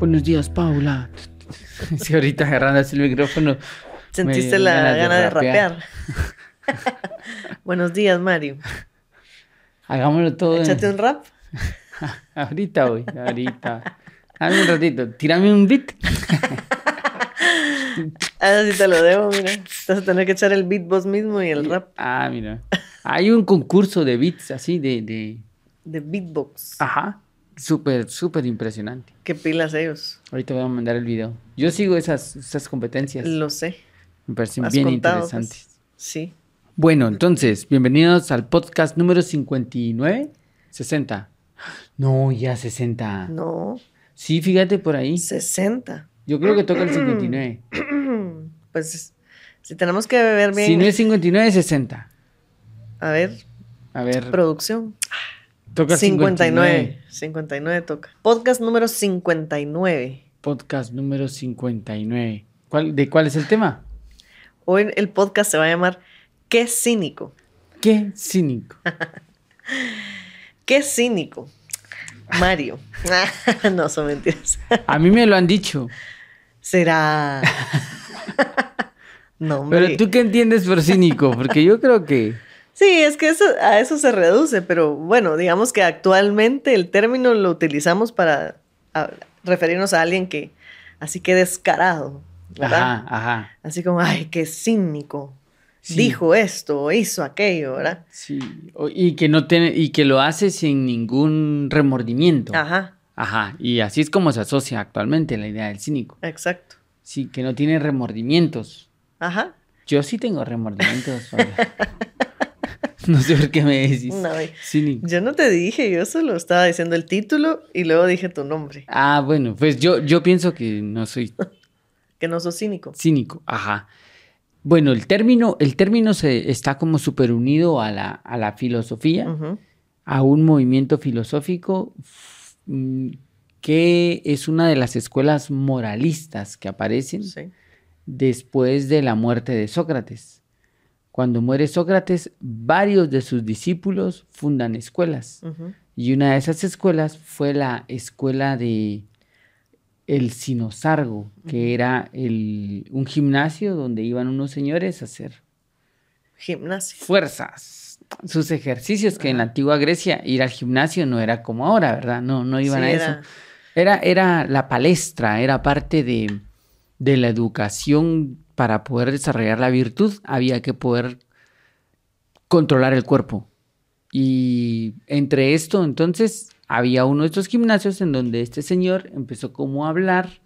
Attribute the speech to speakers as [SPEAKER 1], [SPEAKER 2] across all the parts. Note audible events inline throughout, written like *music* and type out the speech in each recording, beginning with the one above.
[SPEAKER 1] Buenos días, Paula. *laughs* Si ahorita agarrándose el micrófono.
[SPEAKER 2] Sentiste la gana de rapear. *laughs* Buenos días, Mario.
[SPEAKER 1] Hagámoslo todo.
[SPEAKER 2] Échate un rap. *laughs*
[SPEAKER 1] ahorita voy, ahorita. Dame un ratito. Tírame un beat.
[SPEAKER 2] Ah, sí te lo debo, mira. Vas a tener que echar el beat vos mismo y el rap.
[SPEAKER 1] Ah, mira. Hay un concurso de beats así, de... De,
[SPEAKER 2] de beatbox.
[SPEAKER 1] Ajá. Súper, súper impresionante.
[SPEAKER 2] Qué pilas ellos.
[SPEAKER 1] Ahorita voy a mandar el video. Yo sigo esas, esas competencias.
[SPEAKER 2] Lo sé.
[SPEAKER 1] Me parecen bien pues. interesantes.
[SPEAKER 2] Sí.
[SPEAKER 1] Bueno, entonces, bienvenidos al podcast número 59. 60. No, ya 60.
[SPEAKER 2] No.
[SPEAKER 1] Sí, fíjate por ahí.
[SPEAKER 2] 60.
[SPEAKER 1] Yo creo que toca el 59. *clears throat*
[SPEAKER 2] pues, si tenemos que beber bien.
[SPEAKER 1] Si no es 59, es 60.
[SPEAKER 2] A ver.
[SPEAKER 1] A ver.
[SPEAKER 2] Producción.
[SPEAKER 1] Toca 59.
[SPEAKER 2] 59 toca. Podcast número 59.
[SPEAKER 1] Podcast número 59. ¿Cuál, ¿De cuál es el tema?
[SPEAKER 2] Hoy el podcast se va a llamar Qué cínico.
[SPEAKER 1] Qué cínico. *laughs*
[SPEAKER 2] Qué cínico. Mario. *laughs* no, son mentiras.
[SPEAKER 1] a mí me lo han dicho.
[SPEAKER 2] Será. *laughs* no,
[SPEAKER 1] Pero tú qué entiendes por cínico, porque yo creo que.
[SPEAKER 2] Sí, es que eso, a eso se reduce, pero bueno, digamos que actualmente el término lo utilizamos para referirnos a alguien que así que descarado, ¿verdad?
[SPEAKER 1] Ajá, ajá.
[SPEAKER 2] Así como, ay, qué cínico. Dijo esto, hizo aquello, ¿verdad?
[SPEAKER 1] Sí, y que no tiene, y que lo hace sin ningún remordimiento.
[SPEAKER 2] Ajá.
[SPEAKER 1] Ajá, y así es como se asocia actualmente la idea del cínico.
[SPEAKER 2] Exacto.
[SPEAKER 1] Sí, que no tiene remordimientos.
[SPEAKER 2] Ajá.
[SPEAKER 1] Yo sí tengo remordimientos. *laughs* *laughs* No sé por qué me decís.
[SPEAKER 2] No, yo no te dije, yo solo estaba diciendo el título y luego dije tu nombre.
[SPEAKER 1] Ah, bueno, pues yo, yo pienso que no soy. *laughs*
[SPEAKER 2] que no sos cínico.
[SPEAKER 1] Cínico, ajá. Bueno, el término, el término se está como súper unido a la, a la filosofía, a un movimiento filosófico mm, que es una de las escuelas moralistas que aparecen después de la muerte de Sócrates. Cuando muere Sócrates, varios de sus discípulos fundan escuelas. Y una de esas escuelas fue la escuela de el Sinosargo, que era el, un gimnasio donde iban unos señores a hacer
[SPEAKER 2] gimnasio.
[SPEAKER 1] Fuerzas, sus ejercicios, que en la antigua Grecia ir al gimnasio no era como ahora, ¿verdad? No, no iban a eso. Era, era la palestra, era parte de, de la educación para poder desarrollar la virtud había que poder controlar el cuerpo. Y entre esto, entonces, había uno de estos gimnasios en donde este señor empezó como a hablar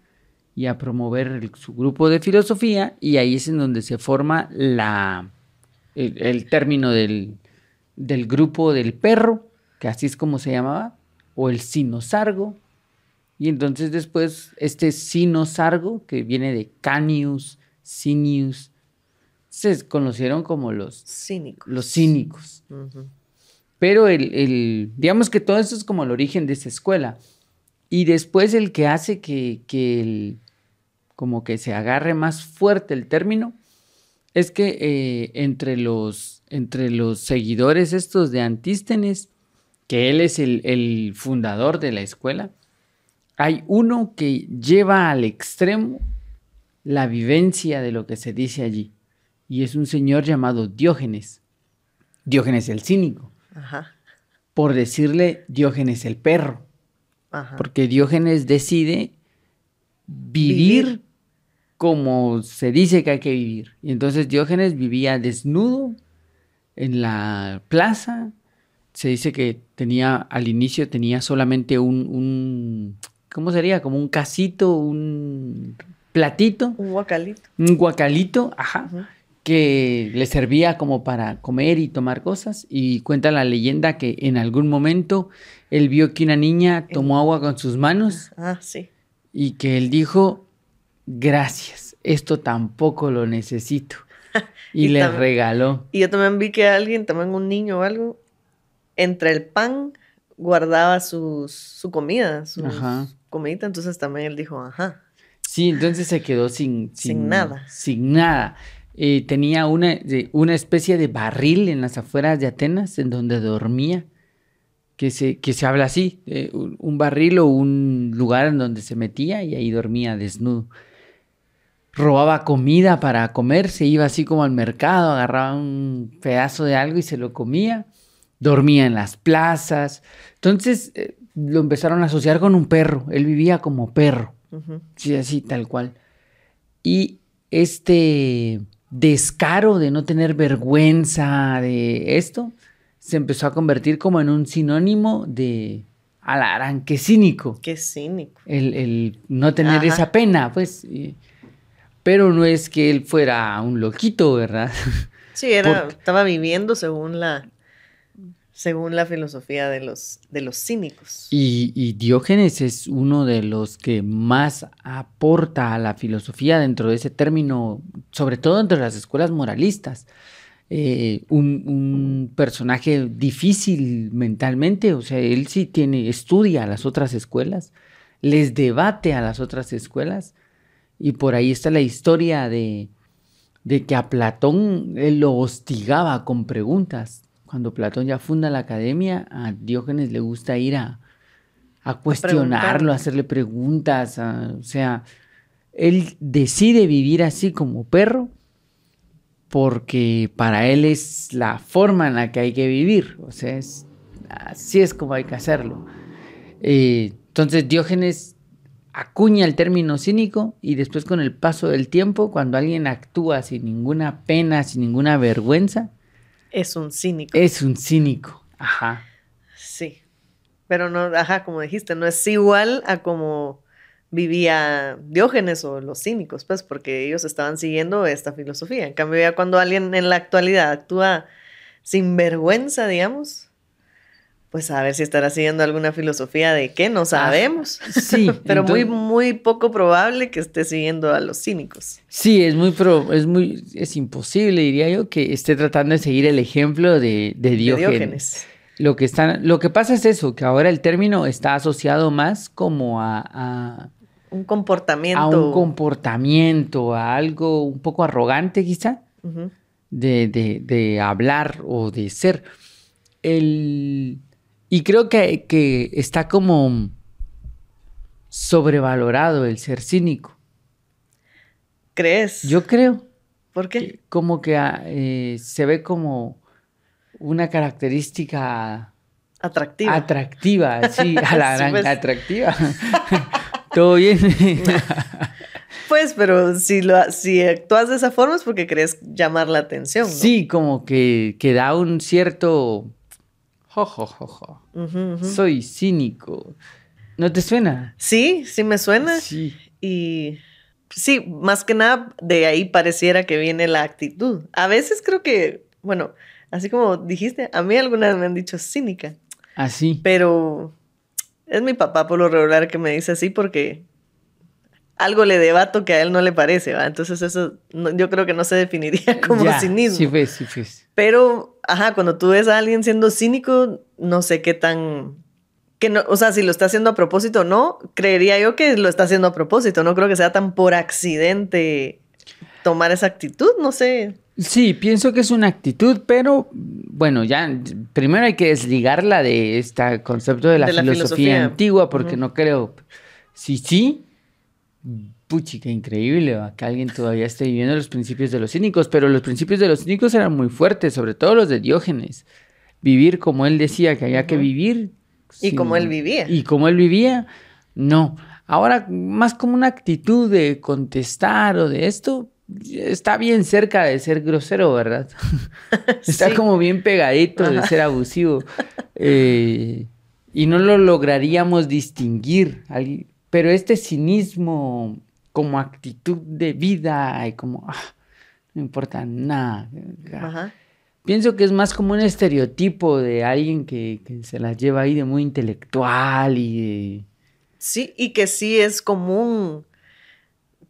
[SPEAKER 1] y a promover su grupo de filosofía y ahí es en donde se forma la, el, término del, del, grupo del perro, que así es como se llamaba, o el sinosargo. Y entonces después este sinosargo, que viene de canius, Cinius, se conocieron como los
[SPEAKER 2] cínicos.
[SPEAKER 1] Los cínicos. Pero el, digamos que todo eso es como el origen de esa escuela. Y después el que hace que, que como que se agarre más fuerte el término, es que eh, entre, los, entre los seguidores estos de Antístenes, que él es el, el fundador de la escuela, hay uno que lleva al extremo la vivencia de lo que se dice allí. Y es un señor llamado Diógenes. Diógenes el cínico. Por decirle Diógenes el perro. Porque Diógenes decide vivir, como se dice que hay que vivir. Y entonces Diógenes vivía desnudo en la plaza. Se dice que tenía, al inicio tenía solamente un, un ¿cómo sería? Como un casito, un platito.
[SPEAKER 2] Un guacalito.
[SPEAKER 1] Un guacalito, ajá. Que le servía como para comer y tomar cosas. Y cuenta la leyenda que en algún momento él vio que una niña tomó agua con sus manos.
[SPEAKER 2] Ah, sí.
[SPEAKER 1] Y que él dijo, gracias, esto tampoco lo necesito. *laughs* y, le regaló.
[SPEAKER 2] Y yo también vi que alguien, también un niño o algo, entre el pan guardaba su comida, su comida. Entonces también él dijo, ajá.
[SPEAKER 1] Sí, entonces se quedó sin,
[SPEAKER 2] sin, nada.
[SPEAKER 1] Sin nada. Eh, tenía una, una especie de barril en las afueras de Atenas en donde dormía. que se, que se habla así, un, un barril o un lugar en donde se metía y ahí dormía desnudo. Robaba comida para comer, se iba así como al mercado, agarraba un pedazo de algo y se lo comía. Dormía en las plazas. Entonces eh, lo empezaron a asociar con un perro. Él vivía como perro. Sí, así, tal cual. Y este descaro de no tener vergüenza de esto, se empezó a convertir como en un sinónimo de alarán, qué cínico.
[SPEAKER 2] Qué cínico.
[SPEAKER 1] El, no tener esa pena, pues. pero no es que él fuera un loquito, ¿verdad?
[SPEAKER 2] Sí, era, estaba viviendo según la, según la filosofía de los, de los cínicos.
[SPEAKER 1] Y, Diógenes es uno de los que más aporta a la filosofía dentro de ese término, sobre todo entre las escuelas moralistas. Eh, un, personaje difícil mentalmente, o sea, él sí tiene, estudia a las otras escuelas, les debate a las otras escuelas, y por ahí está la historia de, de que a Platón él lo hostigaba con preguntas cuando Platón ya funda la academia, a Diógenes le gusta ir a, cuestionarlo, a, hacerle preguntas, o sea, él decide vivir así como perro porque para él es la forma en la que hay que vivir, o sea, así es como hay que hacerlo. Eh, entonces Diógenes acuña el término cínico y después con el paso del tiempo, cuando alguien actúa sin ninguna pena, sin ninguna vergüenza,
[SPEAKER 2] es un cínico.
[SPEAKER 1] Es un cínico, ajá.
[SPEAKER 2] Sí. Pero no, ajá, como dijiste, no es igual a como vivía Diógenes o los cínicos, pues, porque ellos estaban siguiendo esta filosofía. En cambio, ya cuando alguien en la actualidad actúa sin vergüenza, digamos, pues a ver si estará siguiendo alguna filosofía de qué, no sabemos. sí. *laughs* Pero muy, muy poco probable que esté siguiendo a los cínicos.
[SPEAKER 1] Sí, es muy, pro, es muy, es imposible, diría yo, que esté tratando de seguir el ejemplo de, de Diógenes. Lo que, están, lo que pasa es eso, que ahora el término está asociado más como a,
[SPEAKER 2] un comportamiento.
[SPEAKER 1] A un comportamiento, a algo un poco arrogante quizá, de, de, de hablar o de ser. El, y creo que, está como sobrevalorado el ser cínico.
[SPEAKER 2] ¿Crees?
[SPEAKER 1] Yo creo.
[SPEAKER 2] ¿Por qué?
[SPEAKER 1] como que ah, eh, se ve como una característica
[SPEAKER 2] atractiva.
[SPEAKER 1] Atractiva, sí, *laughs* a la gran pues. atractiva. *laughs* Todo bien. *laughs*
[SPEAKER 2] pues, pero si, lo, si actúas de esa forma es porque querés llamar la atención.
[SPEAKER 1] Sí, como que, que da un cierto soy cínico. ¿No te suena?
[SPEAKER 2] Sí, sí me suena. Sí. Y sí, más que nada de ahí pareciera que viene la actitud. A veces creo que, bueno, así como dijiste, a mí algunas me han dicho cínica.
[SPEAKER 1] Así.
[SPEAKER 2] Ah, Pero es mi papá por lo regular que me dice así porque algo le debato que a él no le parece, ¿va? Entonces eso yo creo que no se definiría *laughs* como cinismo.
[SPEAKER 1] Sí, sí.
[SPEAKER 2] Pero, ajá, cuando tú ves a alguien siendo cínico, no sé qué tan... Que no, o sea, si lo está haciendo a propósito o no, creería yo que lo está haciendo a propósito. No creo que sea tan por accidente tomar esa actitud, no sé.
[SPEAKER 1] Sí, pienso que es una actitud, pero bueno, ya primero hay que desligarla de este concepto de la, filosofía, antigua, porque no creo. Sí, sí, puchi, qué increíble que alguien todavía esté viviendo los principios de los cínicos, pero los principios de los cínicos eran muy fuertes, sobre todo los de Diógenes. Vivir como él decía que había que vivir.
[SPEAKER 2] Y como él vivía.
[SPEAKER 1] Y como él vivía, no. Ahora, más como una actitud de contestar o de esto, está bien cerca de ser grosero, ¿verdad? *laughs* está *laughs* como bien pegadito de ser abusivo. *laughs* Eh, y no lo lograríamos distinguir. Pero este cinismo como actitud de vida y como, ah, no importa nada. Pienso que es más como un estereotipo de alguien que, se las lleva ahí de muy intelectual y de...
[SPEAKER 2] Sí, y que sí es común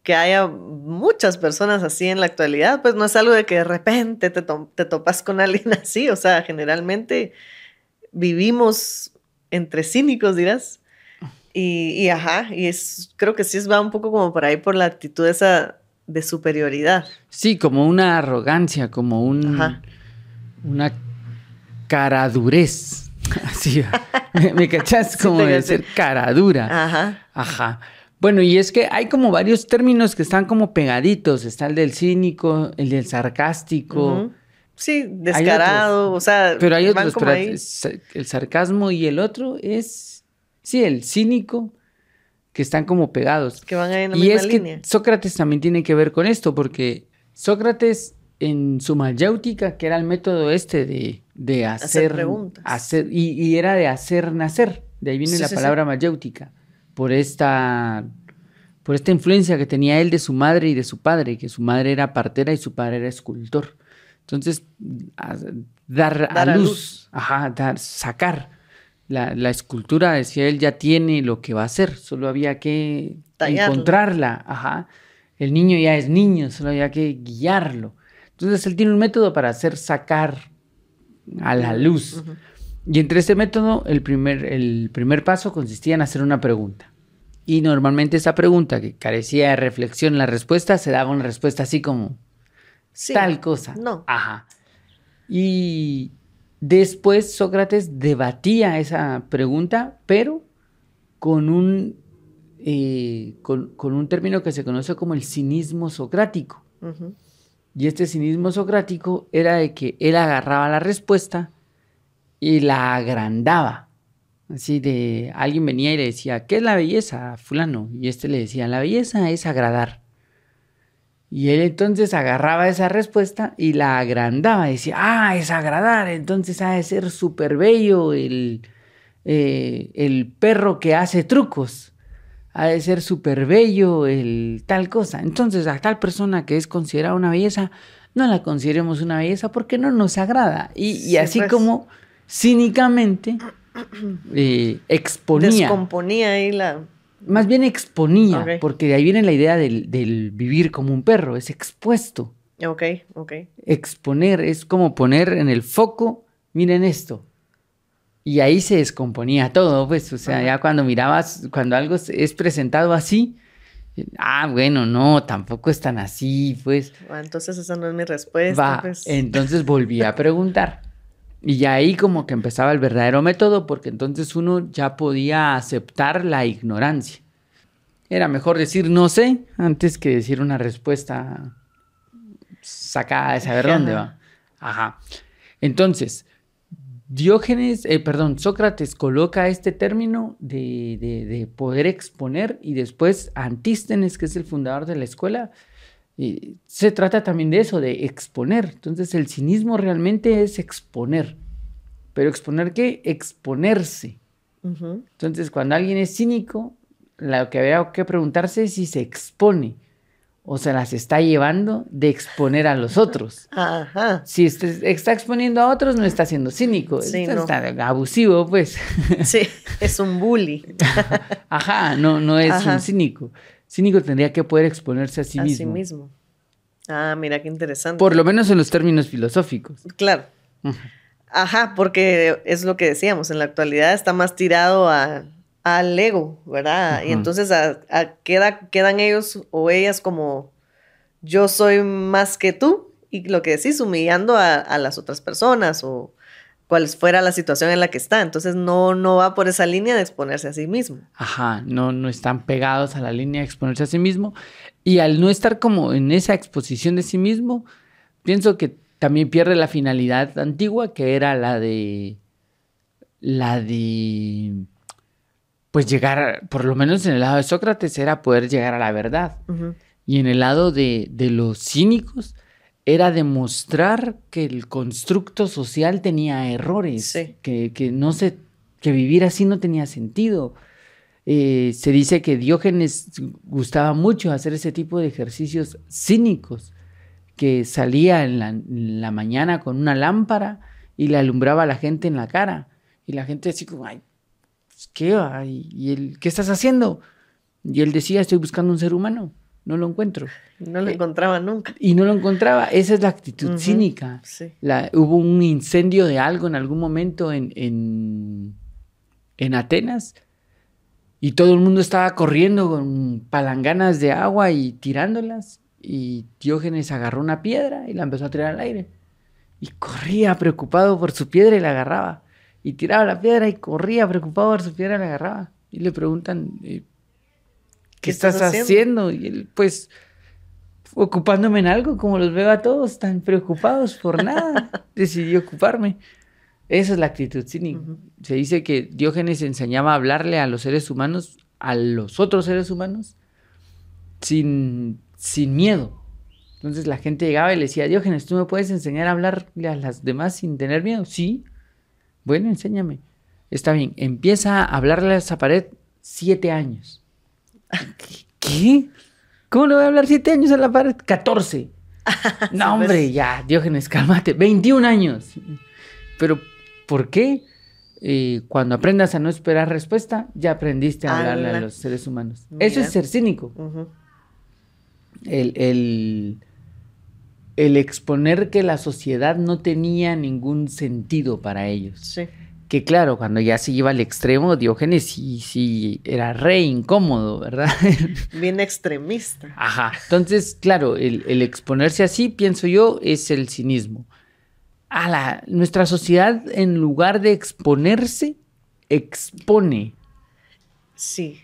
[SPEAKER 2] que haya muchas personas así en la actualidad, pues no es algo de que de repente te, te topas con alguien *laughs* así, o sea, generalmente vivimos entre cínicos, dirás, y, ajá, y es, creo que sí va un poco como por ahí por la actitud esa de superioridad.
[SPEAKER 1] Sí, como una arrogancia, como un, una caradurez. *laughs* Así, *laughs* ¿me, me cachas? Como de ser cara dura.
[SPEAKER 2] Ajá.
[SPEAKER 1] Ajá. Bueno, y es que hay como varios términos que están como pegaditos. Está el del cínico, el del sarcástico.
[SPEAKER 2] Sí, descarado, o sea,
[SPEAKER 1] Pero hay otros, pero
[SPEAKER 2] ahí.
[SPEAKER 1] el sarcasmo y el otro es, sí, el cínico, que están como pegados.
[SPEAKER 2] que van en la
[SPEAKER 1] Y
[SPEAKER 2] misma
[SPEAKER 1] es que
[SPEAKER 2] línea.
[SPEAKER 1] Sócrates también tiene que ver con esto, porque Sócrates en su mayéutica, que era el método este de, de
[SPEAKER 2] Hacer
[SPEAKER 1] hacer,
[SPEAKER 2] preguntas.
[SPEAKER 1] hacer- y, y era de hacer nacer, de ahí viene
[SPEAKER 2] Sí,
[SPEAKER 1] la
[SPEAKER 2] sí, sí.
[SPEAKER 1] palabra mayéutica, por esta, por esta influencia que tenía él de su madre y de su padre, que su madre era partera y su padre era escultor. Entonces, a- dar,
[SPEAKER 2] Dar
[SPEAKER 1] a
[SPEAKER 2] a
[SPEAKER 1] luz,
[SPEAKER 2] luz.
[SPEAKER 1] ajá, dar, sacar. La, la escultura, decía él, ya tiene lo que va a hacer, solo había que
[SPEAKER 2] Tallarla.
[SPEAKER 1] encontrarla, ajá. El niño ya es niño, solo había que guiarlo. Entonces él tiene un método para hacer sacar a la luz. Y entre este método, el primer, el primer paso consistía en hacer una pregunta. Y normalmente esa pregunta, que carecía de reflexión, la respuesta se daba una respuesta así como
[SPEAKER 2] Sí.
[SPEAKER 1] tal cosa.
[SPEAKER 2] No.
[SPEAKER 1] Ajá. Y después Sócrates debatía esa pregunta, pero con un, eh, con, con un término que se conoce como el cinismo socrático. Y este cinismo socrático era de que él agarraba la respuesta y la agrandaba. Así de, alguien venía y le decía, ¿qué es la belleza, fulano? Y este le decía, la belleza es agradar. Y él entonces agarraba esa respuesta y la agrandaba. Decía, ah, es agradar, entonces ha de ser súper bello el, eh, el perro que hace trucos. Ha de ser súper bello el tal cosa. Entonces a tal persona que es considerada una belleza, no la consideremos una belleza porque no nos agrada. Y, y
[SPEAKER 2] Sí,
[SPEAKER 1] así
[SPEAKER 2] pues.
[SPEAKER 1] como cínicamente eh, exponía.
[SPEAKER 2] Descomponía ahí la.
[SPEAKER 1] Más bien exponía, porque de ahí viene la idea del, del vivir como un perro, es expuesto.
[SPEAKER 2] Ok, ok.
[SPEAKER 1] Exponer es como poner en el foco, miren esto. Y ahí se descomponía todo, pues, o sea, ya cuando mirabas, cuando algo es- es presentado así, ah, bueno, no, tampoco es tan así, pues.
[SPEAKER 2] Entonces esa no es mi respuesta.
[SPEAKER 1] Va,
[SPEAKER 2] pues.
[SPEAKER 1] entonces volví a preguntar. *laughs* Y ya ahí como que empezaba el verdadero método, porque entonces uno ya podía aceptar la ignorancia. Era mejor decir no sé antes que decir una respuesta sacada de saber dónde va. Ajá. Entonces, Diógenes, eh, perdón, Sócrates coloca este término de, de- de poder exponer y después Antístenes, que es el fundador de la escuela, y se trata también de eso, de exponer. Entonces el cinismo realmente es exponer. ¿Pero exponer qué? Exponerse. Entonces cuando alguien es cínico, lo que habría que preguntarse es si se expone o se las está llevando de exponer a los otros.
[SPEAKER 2] Ajá.
[SPEAKER 1] Si está exponiendo a otros, no está siendo cínico.
[SPEAKER 2] Sí,
[SPEAKER 1] está,
[SPEAKER 2] no.
[SPEAKER 1] está abusivo, pues.
[SPEAKER 2] Sí, es un bully. *laughs*
[SPEAKER 1] Ajá, no, no es
[SPEAKER 2] Ajá.
[SPEAKER 1] un cínico. Cínico tendría que poder exponerse a sí
[SPEAKER 2] a
[SPEAKER 1] mismo.
[SPEAKER 2] sí mismo. Ah, mira qué interesante.
[SPEAKER 1] Por lo menos en los términos filosóficos.
[SPEAKER 2] Claro. Ajá, porque es lo que decíamos, en la actualidad está más tirado a, al ego, ¿verdad? Y entonces a, a- queda- quedan ellos o ellas como yo soy más que tú y lo que decís, humillando a, a las otras personas o cual fuera la situación en la que está. Entonces no, no va por esa línea de exponerse a sí mismo.
[SPEAKER 1] Ajá, no, no están pegados a la línea de exponerse a sí mismo. Y al no estar como en esa exposición de sí mismo, pienso que también pierde la finalidad antigua, que era la de. La de. Pues llegar, por lo menos en el lado de Sócrates, era poder llegar a la verdad. Y en el lado de, de los cínicos, era demostrar que el constructo social tenía errores,
[SPEAKER 2] Sí.
[SPEAKER 1] que, que no se, que vivir así no tenía sentido. Eh, se dice que Diógenes gustaba mucho hacer ese tipo de ejercicios cínicos, que salía en la, en la mañana con una lámpara y le alumbraba a la gente en la cara. Y la gente así como, ay, ¿qué y él, qué estás haciendo? Y él decía, estoy buscando un ser humano, no lo encuentro.
[SPEAKER 2] No lo
[SPEAKER 1] Eh,
[SPEAKER 2] encontraba nunca.
[SPEAKER 1] Y no lo encontraba. Esa es la actitud cínica.
[SPEAKER 2] Sí.
[SPEAKER 1] La- hubo un incendio de algo en algún momento en, en, en Atenas y todo el mundo estaba corriendo con palanganas de agua y tirándolas. Y Diógenes agarró una piedra y la empezó a tirar al aire. Y corría preocupado por su piedra y la agarraba. y tiraba la piedra y corría preocupado por su piedra, la agarraba. Y le preguntan, eh, ¿qué, estás, haciendo? Y él, pues, ocupándome en algo, como los veo a todos tan preocupados por nada, *laughs* decidí ocuparme. Esa es la actitud cínica. Se dice que Diógenes enseñaba a hablarle a los seres humanos, a los otros seres humanos, sin, sin miedo. Entonces la gente llegaba y le decía, Diógenes, ¿tú me puedes enseñar a hablarle a las demás sin tener miedo? Sí. Bueno, enséñame. Está bien, empieza a hablarle a esa pared siete años. ¿Qué? ¿Cómo le voy a hablar siete años a la pared? 14. *laughs* no, hombre, ya, Diógenes, cálmate. 21 años. Pero, ¿por qué? Eh, cuando aprendas a no esperar respuesta, ya aprendiste a hablarle a los seres humanos. Eso es ser cínico. el, el, exponer que la sociedad no tenía ningún sentido para ellos. Sí que claro, cuando ya se iba al extremo, Diógenes sí, sí, era re incómodo, ¿verdad? *laughs*
[SPEAKER 2] Bien extremista.
[SPEAKER 1] Ajá. Entonces, claro, el, exponerse así, pienso yo, es el cinismo. A la, nuestra sociedad, en lugar de exponerse, expone.
[SPEAKER 2] Sí.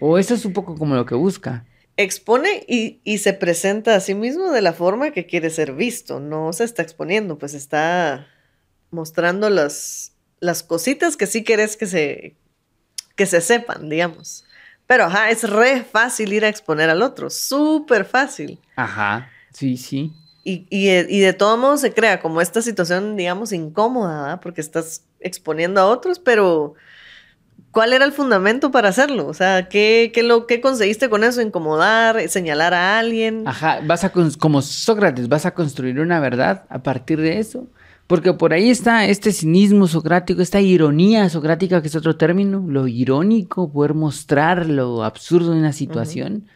[SPEAKER 1] O eso es un poco como lo que busca.
[SPEAKER 2] Expone y, y se presenta a sí mismo de la forma que quiere ser visto. No se está exponiendo, pues está mostrando las las cositas que sí querés que se, que se sepan, digamos. Pero, ajá, es re fácil ir a exponer al otro, súper fácil.
[SPEAKER 1] Ajá, sí, sí.
[SPEAKER 2] Y, y, y, de todo modo se crea como esta situación, digamos, incómoda, porque estás exponiendo a otros, pero ¿cuál era el fundamento para hacerlo? O sea, ¿qué, qué, lo, qué conseguiste con eso? ¿Incomodar? ¿Señalar a alguien?
[SPEAKER 1] Ajá, vas a, como Sócrates, vas a construir una verdad a partir de eso. Porque por ahí está este cinismo socrático, esta ironía socrática, que es otro término, lo irónico, poder mostrar lo absurdo de una situación,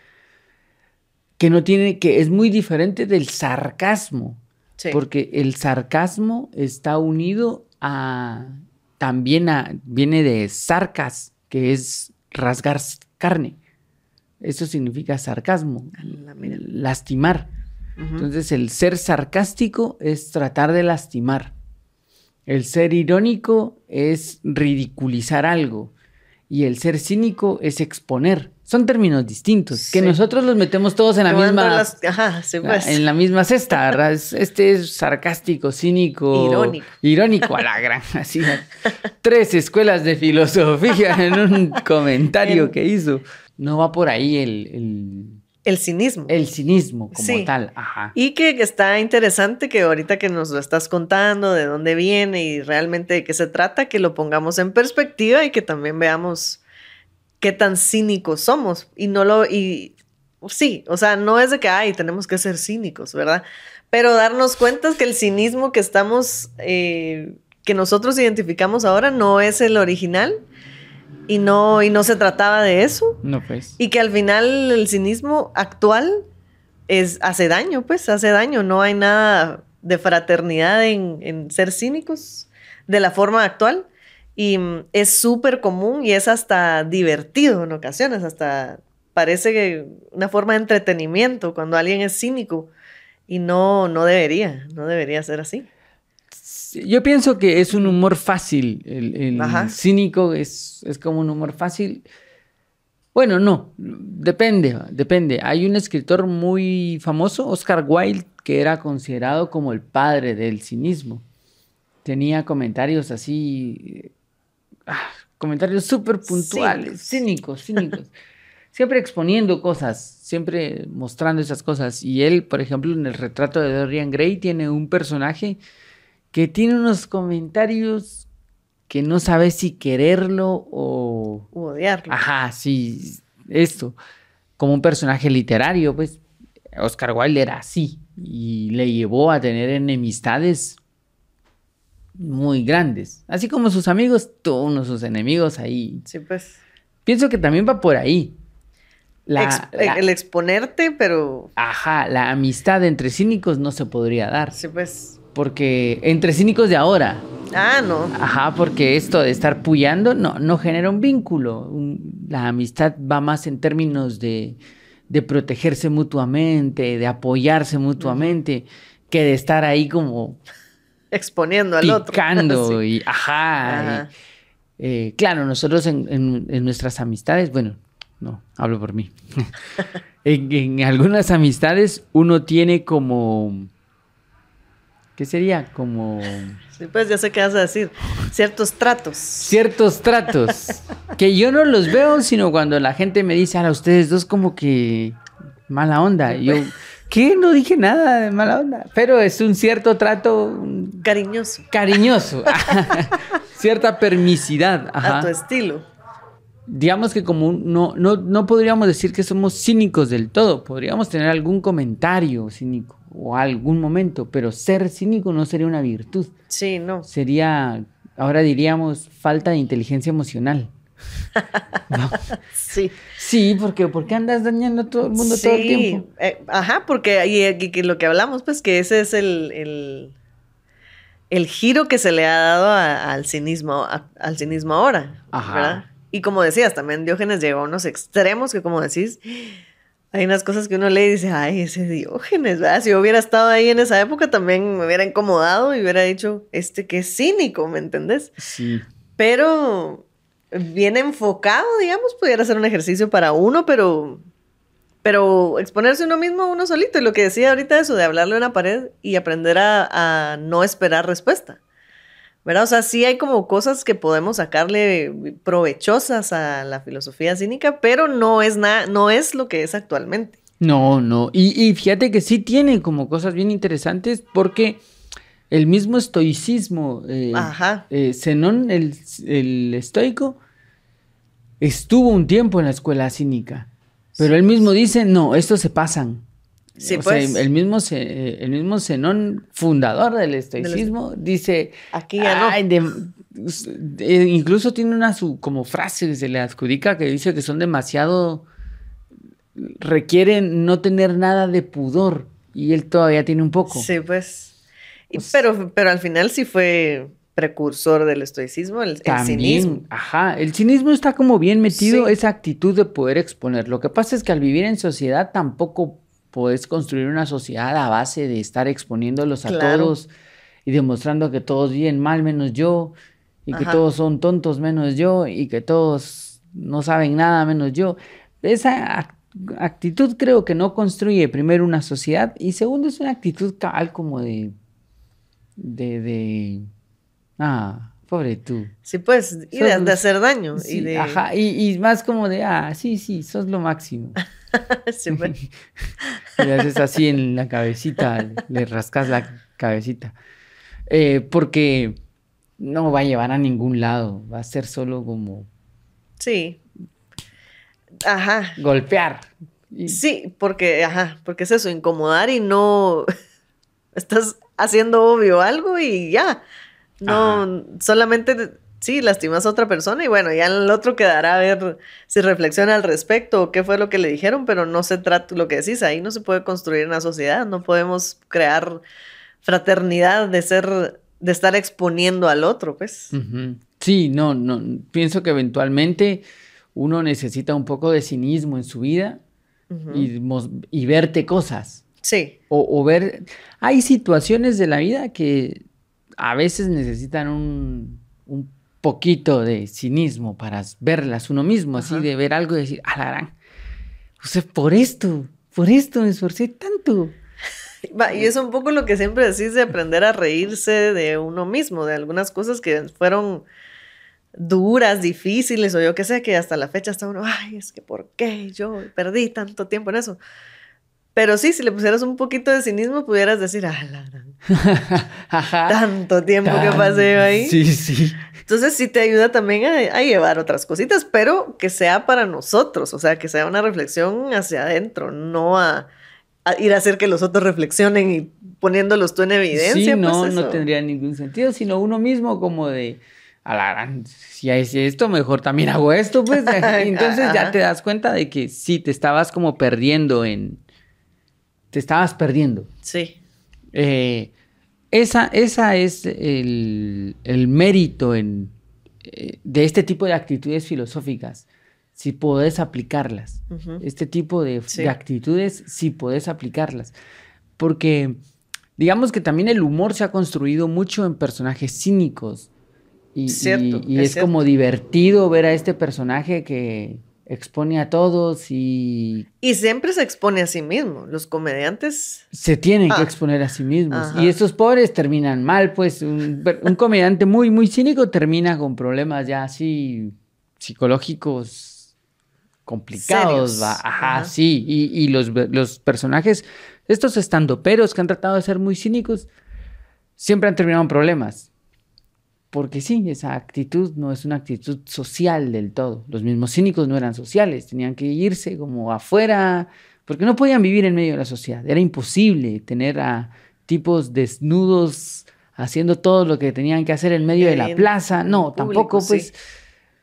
[SPEAKER 1] que no tiene, que es muy diferente del sarcasmo. Porque el sarcasmo está unido a, también a, viene de sarcas, que es rasgar carne. Eso significa sarcasmo, lastimar. Entonces el ser sarcástico es tratar de lastimar. El ser irónico es ridiculizar algo. Y el ser cínico es exponer. Son términos distintos, que nosotros los metemos todos en la misma pues. en la misma cesta, ¿verdad? Este es sarcástico, cínico,
[SPEAKER 2] irónico,
[SPEAKER 1] irónico a la gran, *laughs* así. Tres escuelas de filosofía en un *laughs* comentario que hizo. No va por ahí el
[SPEAKER 2] el cinismo.
[SPEAKER 1] El cinismo como tal, ajá.
[SPEAKER 2] Y que, está interesante que ahorita que nos lo estás contando, de dónde viene y realmente de qué se trata, que lo pongamos en perspectiva y que también veamos qué tan cínicos somos. Y no lo, y sí, o sea, no es de que, ay, tenemos que ser cínicos, ¿verdad? Pero darnos cuenta que el cinismo que estamos, eh, que nosotros identificamos ahora no es el original y no, y no se trataba de eso.
[SPEAKER 1] No, pues.
[SPEAKER 2] Y que al final el cinismo actual es, hace daño, pues, hace daño. No hay nada de fraternidad en, ser cínicos de la forma actual. Y mm, es súper común y es hasta divertido en ocasiones, hasta parece que una forma de entretenimiento cuando alguien es cínico y no, no debería, no debería ser así.
[SPEAKER 1] Yo pienso que es un humor fácil. El, cínico es, es, como un humor fácil. Bueno, no, depende, depende. Hay un escritor muy famoso, Oscar Wilde, que era considerado como el padre del cinismo. Tenía comentarios así, ah, comentarios súper puntuales, cínicos, cínicos. *laughs* siempre exponiendo cosas, siempre mostrando esas cosas. Y él, por ejemplo, en el retrato de Dorian Gray tiene un personaje que tiene unos comentarios que no sabes si quererlo o...
[SPEAKER 2] odiarlo.
[SPEAKER 1] Ajá, sí, esto. Como un personaje literario, pues Oscar Wilde era así y le llevó a tener enemistades muy grandes. Así como sus amigos, uno sus enemigos ahí.
[SPEAKER 2] Sí, pues.
[SPEAKER 1] Pienso que también va por ahí.
[SPEAKER 2] el exponerte, pero...
[SPEAKER 1] Ajá, la amistad entre cínicos no se podría dar.
[SPEAKER 2] Sí, pues.
[SPEAKER 1] Porque entre cínicos de ahora.
[SPEAKER 2] Ah, no.
[SPEAKER 1] Ajá, porque esto de estar puyando no, no genera un vínculo. la amistad va más en términos de, de protegerse mutuamente, de apoyarse mutuamente, que de estar ahí como
[SPEAKER 2] exponiendo al otro.
[SPEAKER 1] Picando *laughs* y ajá. Eh, claro, nosotros en, nuestras amistades, bueno, no, hablo por mí. *laughs* en, algunas amistades uno tiene como, ¿qué sería? Como...
[SPEAKER 2] Sí, pues ya sé qué vas a decir. Ciertos tratos.
[SPEAKER 1] Ciertos tratos. que yo no los veo, sino cuando la gente me dice, a ustedes dos como que mala onda. yo, ¿qué? No dije nada de mala onda. Pero es un cierto trato...
[SPEAKER 2] Cariñoso.
[SPEAKER 1] Cariñoso. *laughs* cierta permisidad.
[SPEAKER 2] A tu estilo.
[SPEAKER 1] Digamos que como no, no, no podríamos decir que somos cínicos del todo, podríamos tener algún comentario cínico o algún momento, pero ser cínico no sería una virtud.
[SPEAKER 2] Sí, no.
[SPEAKER 1] Sería, ahora diríamos, falta de inteligencia emocional. *laughs*
[SPEAKER 2] Sí.
[SPEAKER 1] Sí, porque ¿por qué andas dañando a todo el mundo todo el tiempo?
[SPEAKER 2] Eh, ajá, porque y, lo que hablamos, pues que ese es el, el giro que se le ha dado al cinismo, al cinismo ahora. Ajá. Y como decías, también Diógenes llegó a unos extremos que, como decís, hay unas cosas que uno lee y dice, ay, ese Diógenes, ¿verdad? Si yo hubiera estado ahí en esa época, también me hubiera incomodado y hubiera dicho, este que es cínico, ¿me entendés?
[SPEAKER 1] Sí.
[SPEAKER 2] Pero bien enfocado, digamos, pudiera ser un ejercicio para uno, pero pero exponerse uno mismo, uno solito, y lo que decía ahorita eso de hablarle a una pared y aprender a, no esperar respuesta. ¿Verdad? O sea, sí hay como cosas que podemos sacarle provechosas a la filosofía cínica, pero no es nada, no es lo que es actualmente.
[SPEAKER 1] No, no. Y, fíjate que sí tiene como cosas bien interesantes porque el mismo estoicismo, eh, eh Zenón, el, el estoico, estuvo un tiempo en la escuela cínica. Pero él mismo dice, no, estos se pasan. Sí, pues. el mismo, el mismo Zenón, fundador del estoicismo, dice...
[SPEAKER 2] Aquí ya no.
[SPEAKER 1] Incluso tiene una su, como frase que se le adjudica que dice que son demasiado... requieren no tener nada de pudor. Y él todavía tiene un poco.
[SPEAKER 2] Sí, pues. pues pero, pero al final sí fue precursor del estoicismo, el, cinismo.
[SPEAKER 1] Ajá, el cinismo está como bien metido, esa actitud de poder exponer. Lo que pasa es que al vivir en sociedad tampoco puedes construir una sociedad a base de estar exponiéndolos a todos y demostrando que todos viven mal menos yo y que todos son tontos menos yo y que todos no saben nada menos yo. Esa actitud creo que no construye primero una sociedad y segundo es una actitud cabal como de, de Ah, pobre tú.
[SPEAKER 2] Sí, pues, y de, hacer daño. y de...
[SPEAKER 1] Ajá, y, más como de, ah, sí, sí, sos lo máximo. *laughs* *laughs* pues. *laughs* le haces así en la cabecita, le rascas la cabecita. Eh, porque no va a llevar a ningún lado, va a ser solo como...
[SPEAKER 2] Sí. Ajá.
[SPEAKER 1] Golpear.
[SPEAKER 2] Sí, porque, ajá, porque es eso, incomodar y no... *laughs* Estás haciendo obvio algo y ya. No, solamente sí, lastimas a otra persona y bueno, ya el otro quedará a ver si reflexiona al respecto o qué fue lo que le dijeron, pero no se trata, lo que decís, ahí no se puede construir una sociedad, no podemos crear fraternidad de ser, de estar exponiendo al otro, pues.
[SPEAKER 1] Sí, no, no, pienso que eventualmente uno necesita un poco de cinismo en su vida y, y, verte cosas.
[SPEAKER 2] Sí.
[SPEAKER 1] O, o ver, hay situaciones de la vida que a veces necesitan un, poquito de cinismo para verlas uno mismo, así de ver algo y decir, ah, la gran, o sea, por esto, por esto me esforcé tanto.
[SPEAKER 2] y es un poco lo que siempre decís de aprender a reírse de uno mismo, de algunas cosas que fueron duras, difíciles, o yo qué sé, que hasta la fecha está uno, ay, es que ¿por qué yo perdí tanto tiempo en eso? Pero sí, si le pusieras un poquito de cinismo, pudieras decir, ah, la gran. Tanto tiempo que pasé ahí.
[SPEAKER 1] Sí, sí.
[SPEAKER 2] Entonces sí te ayuda también a, llevar otras cositas, pero que sea para nosotros, o sea, que sea una reflexión hacia adentro, no a, ir a hacer que los otros reflexionen y poniéndolos tú en evidencia.
[SPEAKER 1] Sí, no, pues no tendría ningún sentido, sino uno mismo como de, a la gran, si es esto, mejor también hago esto, pues. *laughs* Entonces ya te das cuenta de que sí, te estabas como perdiendo en te estabas perdiendo.
[SPEAKER 2] Sí.
[SPEAKER 1] Eh, esa, esa es el, mérito en, eh, de este tipo de actitudes filosóficas, si podés aplicarlas. Este tipo de, actitudes, si podés aplicarlas. Porque digamos que también el humor se ha construido mucho en personajes cínicos. Y,
[SPEAKER 2] Cierto,
[SPEAKER 1] y, y
[SPEAKER 2] es
[SPEAKER 1] es, como divertido ver a este personaje que expone a todos y
[SPEAKER 2] Y siempre se expone a sí mismo. Los comediantes.
[SPEAKER 1] se tienen que
[SPEAKER 2] Ah.
[SPEAKER 1] exponer a sí mismos.
[SPEAKER 2] Ajá.
[SPEAKER 1] Y estos pobres terminan mal, pues un, un comediante muy, muy cínico termina con problemas ya así psicológicos complicados, va. Ajá,
[SPEAKER 2] Ajá.
[SPEAKER 1] sí. Y, y los, los personajes, estos estandoperos que han tratado de ser muy cínicos, siempre han terminado en problemas. Porque sí, esa actitud no es una actitud social del todo. Los mismos cínicos no eran sociales, tenían que irse como afuera, porque no podían vivir en medio de la sociedad. Era imposible tener a tipos desnudos haciendo todo lo que tenían que hacer en medio de la plaza. No, tampoco, pues
[SPEAKER 2] sí.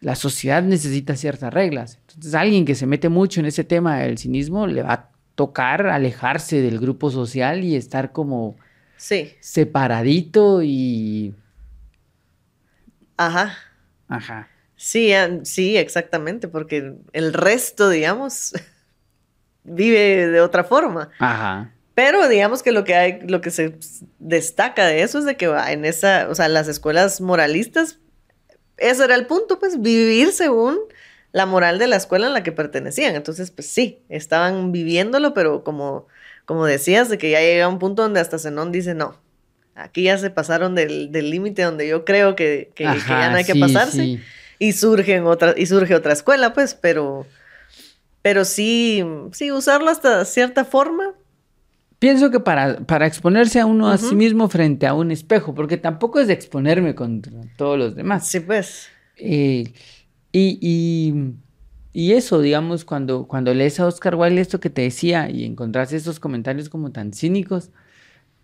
[SPEAKER 1] la sociedad necesita ciertas reglas. Entonces, alguien que se mete mucho en ese tema del cinismo le va a tocar alejarse del grupo social y estar como
[SPEAKER 2] Sí.
[SPEAKER 1] separadito y...
[SPEAKER 2] Ajá.
[SPEAKER 1] Ajá.
[SPEAKER 2] Sí, ah, sí, exactamente. Porque el resto, digamos, *laughs* vive de otra forma.
[SPEAKER 1] Ajá.
[SPEAKER 2] Pero digamos que lo que hay, lo que se destaca de eso es de que en esa, o sea, las escuelas moralistas, ese era el punto, pues, vivir según la moral de la escuela en la que pertenecían. Entonces, pues sí, estaban viviéndolo, pero como, como decías, de que ya llega un punto donde hasta Zenón dice, no, aquí ya se pasaron del del límite donde yo creo que, que- ya no hay que pasarse.
[SPEAKER 1] sí.
[SPEAKER 2] Y surge otra, y surge otra escuela, pues, pero, pero sí, sí, usarlo hasta cierta forma.
[SPEAKER 1] Pienso que para, para exponerse a uno a sí mismo frente a un espejo, porque tampoco es de exponerme contra todos los demás.
[SPEAKER 2] Sí, pues.
[SPEAKER 1] Eh, y, y, y eso, digamos, cuando, cuando lees a Oscar Wilde esto que te decía y encontrás esos comentarios como tan cínicos,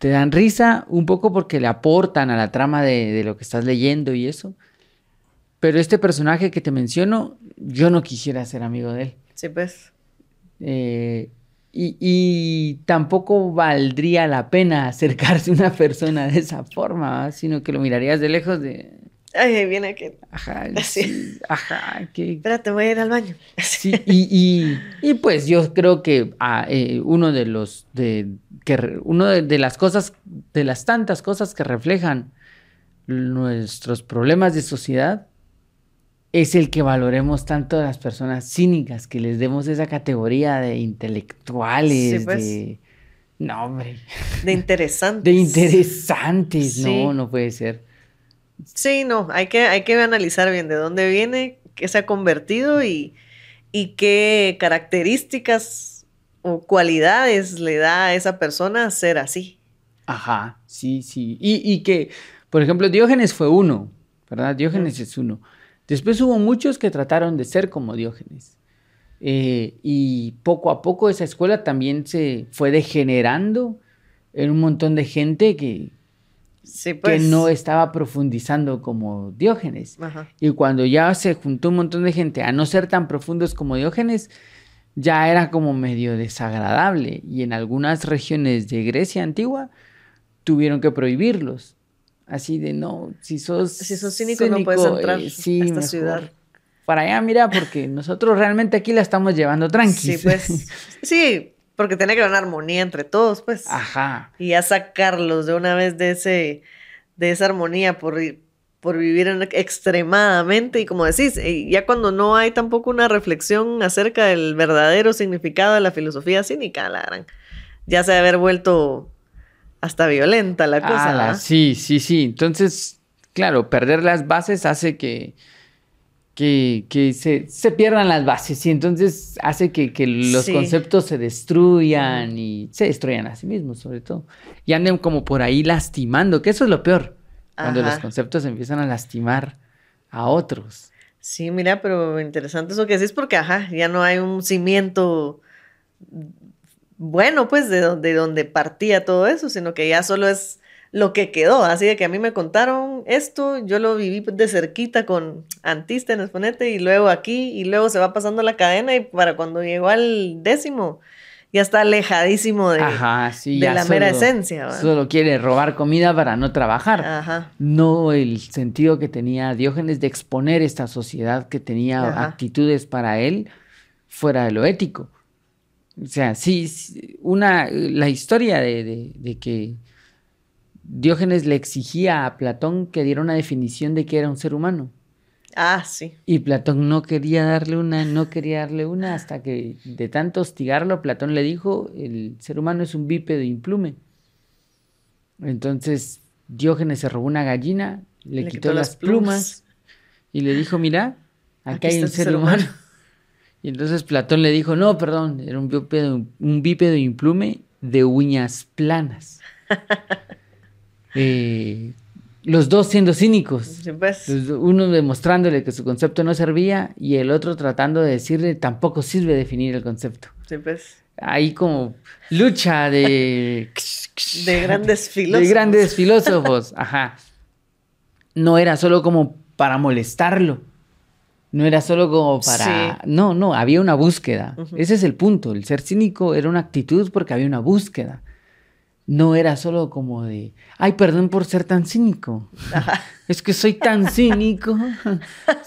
[SPEAKER 1] te dan risa un poco porque le aportan a la trama de, de lo que estás leyendo y eso. Pero este personaje que te menciono, yo no quisiera ser amigo de él.
[SPEAKER 2] Sí, pues.
[SPEAKER 1] Eh, y, y tampoco valdría la pena acercarse a una persona de esa forma, sino que lo mirarías de lejos de...
[SPEAKER 2] Ay, viene que.
[SPEAKER 1] Ajá, *laughs*
[SPEAKER 2] sí,
[SPEAKER 1] ajá, que...
[SPEAKER 2] Espérate, voy a ir al baño.
[SPEAKER 1] Sí, y, y, y pues yo creo que ah, eh, uno de los de que uno de, de las cosas de las tantas cosas que reflejan nuestros problemas de sociedad es el que valoremos tanto a las personas cínicas, que les demos esa categoría de intelectuales,
[SPEAKER 2] Sí, pues.
[SPEAKER 1] de no hombre,
[SPEAKER 2] De interesante. *laughs*
[SPEAKER 1] de interesantes,
[SPEAKER 2] Sí.
[SPEAKER 1] no, no puede ser.
[SPEAKER 2] Sí, no, hay que, hay que analizar bien de dónde viene, qué se ha convertido y, y qué características o cualidades le da a esa persona ser así.
[SPEAKER 1] Ajá, sí, sí. Y, y que, por ejemplo, Diógenes fue uno, ¿verdad? Diógenes es uno. Después hubo muchos que trataron de ser como Diógenes. Eh, y poco a poco esa escuela también se fue degenerando en un montón de gente que,
[SPEAKER 2] Sí, pues.
[SPEAKER 1] que no estaba profundizando como Diógenes.
[SPEAKER 2] Ajá.
[SPEAKER 1] Y cuando ya se juntó un montón de gente a no ser tan profundos como Diógenes, ya era como medio desagradable. Y en algunas regiones de Grecia antigua tuvieron que prohibirlos. Así de no, si sos,
[SPEAKER 2] Si sos cínico, no puedes entrar
[SPEAKER 1] eh,
[SPEAKER 2] a
[SPEAKER 1] sí,
[SPEAKER 2] esta
[SPEAKER 1] mejor
[SPEAKER 2] ciudad.
[SPEAKER 1] Para allá, mira, porque nosotros realmente aquí la estamos llevando tranqui.
[SPEAKER 2] Sí, pues. *laughs* Sí, porque tiene que haber una armonía entre todos, pues.
[SPEAKER 1] Ajá.
[SPEAKER 2] Y ya sacarlos de una vez de ese, de esa armonía por, por vivir en- extremadamente. Y como decís, y ya cuando no hay tampoco una reflexión acerca del verdadero significado de la filosofía cínica, la gran, ya se debe haber vuelto hasta violenta la cosa.
[SPEAKER 1] Ala,
[SPEAKER 2] ¿va?
[SPEAKER 1] sí, sí, sí. Entonces, claro, perder las bases hace que, que, que se, se pierdan las bases y entonces hace que, que los
[SPEAKER 2] Sí.
[SPEAKER 1] conceptos se destruyan y se destruyan a sí mismos, sobre todo. Y anden como por ahí lastimando, que eso es lo peor, cuando los conceptos empiezan a lastimar a otros.
[SPEAKER 2] Sí, mira, pero interesante eso que decís porque, ajá, ya no hay un cimiento bueno, pues, de donde, donde partía todo eso, sino que ya solo es lo que quedó. Así de que a mí me contaron esto, yo lo viví de cerquita con Antístenes, ponete, y luego aquí, y luego se va pasando la cadena, y para cuando llegó al décimo, ya está alejadísimo de,
[SPEAKER 1] Ajá, sí.
[SPEAKER 2] de la mera esencia.
[SPEAKER 1] Solo quiere robar comida para no trabajar.
[SPEAKER 2] Ajá.
[SPEAKER 1] no el sentido que tenía Diógenes de exponer esta sociedad que tenía
[SPEAKER 2] Ajá.
[SPEAKER 1] actitudes para él fuera de lo ético. O sea, sí, sí, una, la historia de, de- de que Diógenes le exigía a Platón que diera una definición de qué era un ser humano.
[SPEAKER 2] Ah, sí.
[SPEAKER 1] Y Platón no quería darle una, no quería darle una, hasta que de tanto hostigarlo, Platón le dijo, el ser humano es un bípedo implume. Entonces Diógenes se robó una gallina, le, quitó, las plumas, y le dijo, mira, aquí, hay un ser, humano. *laughs* Y entonces Platón le dijo, no, perdón, era un bípedo, un bípedo implume de uñas planas. *laughs* Eh, los dos siendo cínicos.
[SPEAKER 2] Pues.
[SPEAKER 1] Uno demostrándole que su concepto no servía y el otro tratando de decirle tampoco sirve definir el concepto.
[SPEAKER 2] Pues.
[SPEAKER 1] Ahí como lucha de... *laughs*
[SPEAKER 2] de grandes *laughs* filósofos.
[SPEAKER 1] De grandes filósofos, *laughs* ajá. No era solo como para molestarlo. No era solo como para... No, no, había una búsqueda. Ese es el punto. El ser cínico era una actitud porque había una búsqueda no era solo como de, ay, perdón por ser tan cínico. Es que soy tan cínico.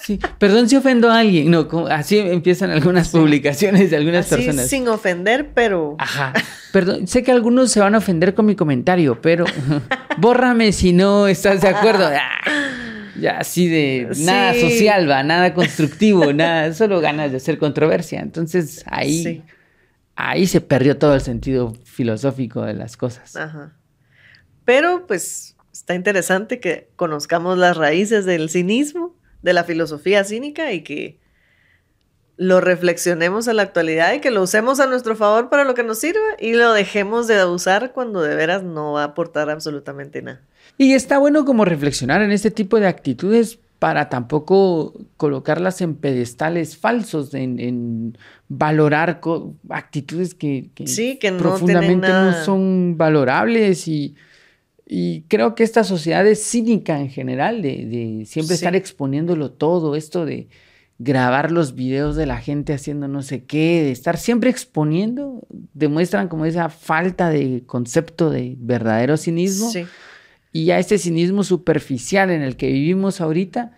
[SPEAKER 1] Sí, perdón si ofendo a alguien. No, así empiezan algunas publicaciones de algunas personas.
[SPEAKER 2] Sin ofender, pero.
[SPEAKER 1] Ajá. Perdón, sé que algunos se van a ofender con mi comentario, pero *laughs* bórrame si no estás de acuerdo. Ah, ya así de nada social, va, nada constructivo, nada, solo ganas de hacer controversia. Entonces ahí ahí se perdió todo el sentido filosófico de las cosas. Ajá.
[SPEAKER 2] Pero pues está interesante que conozcamos las raíces del cinismo, de la filosofía cínica y que lo reflexionemos en la actualidad y que lo usemos a nuestro favor para lo que nos sirva y lo dejemos de usar cuando de veras no va a aportar absolutamente nada.
[SPEAKER 1] Y está bueno como reflexionar en este tipo de actitudes para tampoco colocarlas en pedestales falsos, en, valorar actitudes que, profundamente no, son valorables y, creo que esta sociedad es cínica en general, de, siempre estar exponiéndolo todo, esto de grabar los videos de la gente haciendo no sé qué, de estar siempre exponiendo, demuestran como esa falta de concepto de verdadero cinismo. Sí. Y a este cinismo superficial en el que vivimos ahorita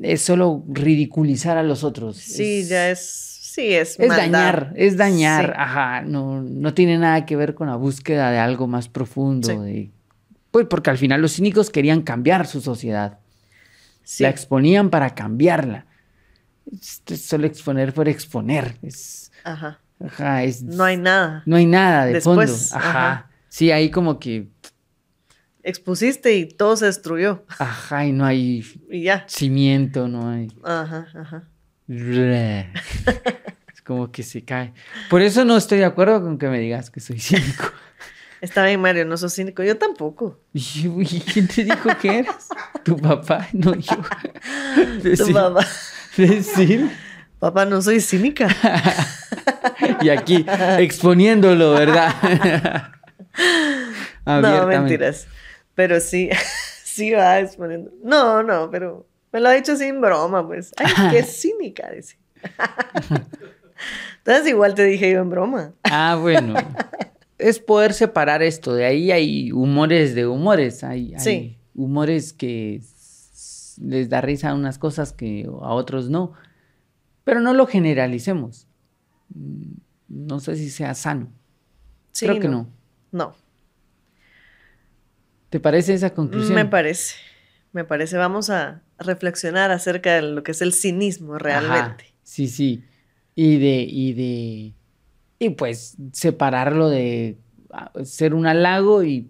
[SPEAKER 1] es solo ridiculizar a los otros.
[SPEAKER 2] Sí, ya es, sí, es.
[SPEAKER 1] Es dañar, es dañar, ajá, no, no tiene nada que ver con la búsqueda de algo más profundo. pues porque al final los cínicos querían cambiar su sociedad. La exponían para cambiarla. solo exponer por exponer. Es,
[SPEAKER 2] ajá.
[SPEAKER 1] Ajá, es,
[SPEAKER 2] no hay nada.
[SPEAKER 1] No hay nada de fondo. Ajá. Sí, ahí como que
[SPEAKER 2] expusiste y todo se destruyó.
[SPEAKER 1] Ajá, y no hay
[SPEAKER 2] ya.
[SPEAKER 1] cimiento, no hay.
[SPEAKER 2] Ajá, ajá.
[SPEAKER 1] es como que se cae. Por eso no estoy de acuerdo con que me digas que soy cínico.
[SPEAKER 2] Está bien, Mario, no sos cínico. Yo tampoco.
[SPEAKER 1] ¿Y quién te dijo que eres? Tu papá, no yo.
[SPEAKER 2] tu papá.
[SPEAKER 1] Decir.
[SPEAKER 2] Papá, no soy cínica. *laughs*
[SPEAKER 1] y aquí exponiéndolo, ¿verdad? *laughs*
[SPEAKER 2] no, mentiras. Pero sí, *laughs* sí va exponiendo. No, no, pero me lo ha dicho sin broma, pues. Ay, qué cínica, dice. *laughs* Entonces igual te dije yo en broma.
[SPEAKER 1] Ah, bueno. es poder separar esto. De ahí hay humores de humores. Hay, hay humores que les da risa a unas cosas que a otros no. Pero no lo generalicemos. Mm, no sé si sea sano. Creo que no.
[SPEAKER 2] No.
[SPEAKER 1] ¿Te parece esa conclusión?
[SPEAKER 2] Me parece, me parece. Vamos a reflexionar acerca de lo que es el cinismo realmente.
[SPEAKER 1] sí, sí. Y de, y de, y pues separarlo de ser un halago y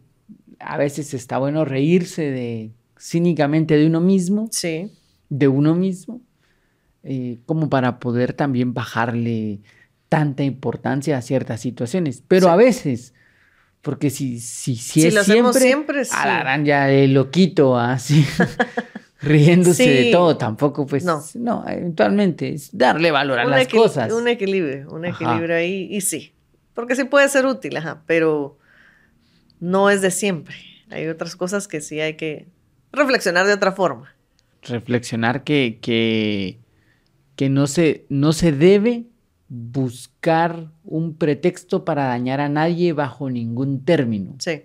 [SPEAKER 1] a veces está bueno reírse de cínicamente de uno mismo.
[SPEAKER 2] Sí.
[SPEAKER 1] De uno mismo. Eh, como para poder también bajarle tanta importancia a ciertas situaciones. Pero a veces porque si, si, si, es siempre,
[SPEAKER 2] siempre sí.
[SPEAKER 1] ya el loquito, *laughs* así, *laughs* riéndose de todo, tampoco, pues, no, no eventualmente es darle valor a las cosas.
[SPEAKER 2] Un equilibrio, un equilibrio ahí, y sí, porque sí puede ser útil, ajá, pero no es de siempre. Hay otras cosas que sí hay que reflexionar de otra forma.
[SPEAKER 1] Reflexionar que, que, que no, se, no se debe buscar un pretexto para dañar a nadie bajo ningún término.
[SPEAKER 2] Sí.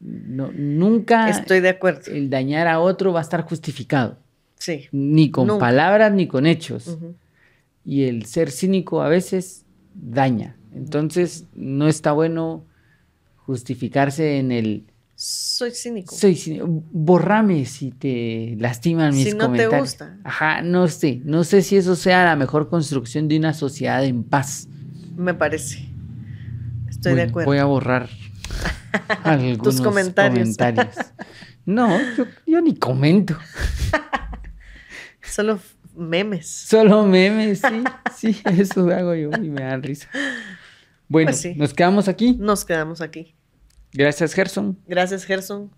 [SPEAKER 1] No, nunca
[SPEAKER 2] estoy de acuerdo.
[SPEAKER 1] El dañar a otro va a estar justificado.
[SPEAKER 2] Sí.
[SPEAKER 1] Ni con palabras ni con hechos. Y el ser cínico a veces daña. Entonces no está bueno justificarse en el
[SPEAKER 2] Soy cínico.
[SPEAKER 1] Soy cínico. Borrame si te lastiman mis
[SPEAKER 2] Si no te
[SPEAKER 1] comentarios.
[SPEAKER 2] gusta.
[SPEAKER 1] Ajá, no sé. No sé si eso sea la mejor construcción de una sociedad en paz.
[SPEAKER 2] Me parece. Estoy de
[SPEAKER 1] Bueno,
[SPEAKER 2] acuerdo.
[SPEAKER 1] Voy a borrar *laughs* algunos
[SPEAKER 2] comentarios.
[SPEAKER 1] comentarios. *laughs* No, yo, yo ni comento.
[SPEAKER 2] Solo memes.
[SPEAKER 1] Solo memes, sí. Sí, eso hago yo y me dan risa. Bueno,
[SPEAKER 2] Pues sí.
[SPEAKER 1] nos quedamos aquí.
[SPEAKER 2] Nos quedamos aquí.
[SPEAKER 1] Gracias, Gerson.
[SPEAKER 2] Gracias, Gerson.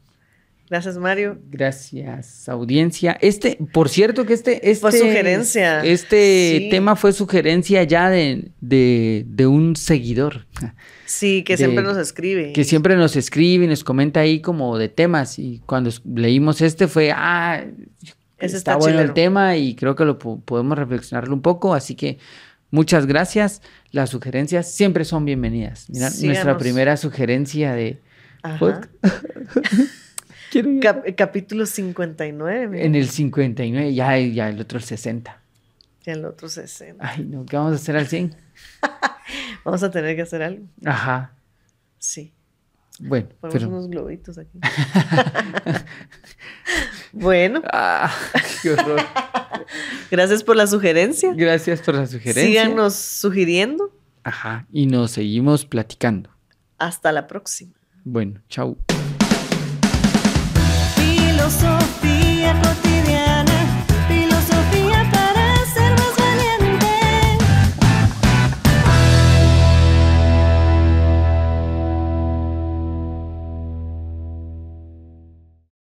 [SPEAKER 2] Gracias, Mario.
[SPEAKER 1] Gracias, audiencia. Este, por cierto que este, este
[SPEAKER 2] Fue sugerencia.
[SPEAKER 1] Este
[SPEAKER 2] Sí.
[SPEAKER 1] tema fue sugerencia ya de, de, de un seguidor
[SPEAKER 2] Sí, que
[SPEAKER 1] De-
[SPEAKER 2] siempre nos escribe.
[SPEAKER 1] que siempre nos escribe y nos comenta ahí como de temas. Y cuando leímos este fue, ah,
[SPEAKER 2] Ese
[SPEAKER 1] está,
[SPEAKER 2] está
[SPEAKER 1] bueno el tema y creo que lo po- podemos reflexionarlo un poco. Así que muchas gracias. Las sugerencias siempre son bienvenidas. Mira, nuestra primera sugerencia de
[SPEAKER 2] Ajá. *laughs* Cap- capítulo 59. mira.
[SPEAKER 1] En el 59, ya, ya el otro el 60.
[SPEAKER 2] Y el otro 60.
[SPEAKER 1] Ay, no, ¿qué vamos a hacer al 100? *laughs*
[SPEAKER 2] Vamos a tener que hacer algo.
[SPEAKER 1] Ajá.
[SPEAKER 2] Sí.
[SPEAKER 1] Bueno,
[SPEAKER 2] Ponemos
[SPEAKER 1] pero.
[SPEAKER 2] unos globitos aquí. *laughs* bueno,
[SPEAKER 1] Ah, qué horror.
[SPEAKER 2] gracias por la sugerencia.
[SPEAKER 1] Gracias por la sugerencia.
[SPEAKER 2] Síganos sugiriendo.
[SPEAKER 1] Ajá. Y nos seguimos platicando.
[SPEAKER 2] Hasta la próxima.
[SPEAKER 1] Bueno, chao.
[SPEAKER 3] Filosofía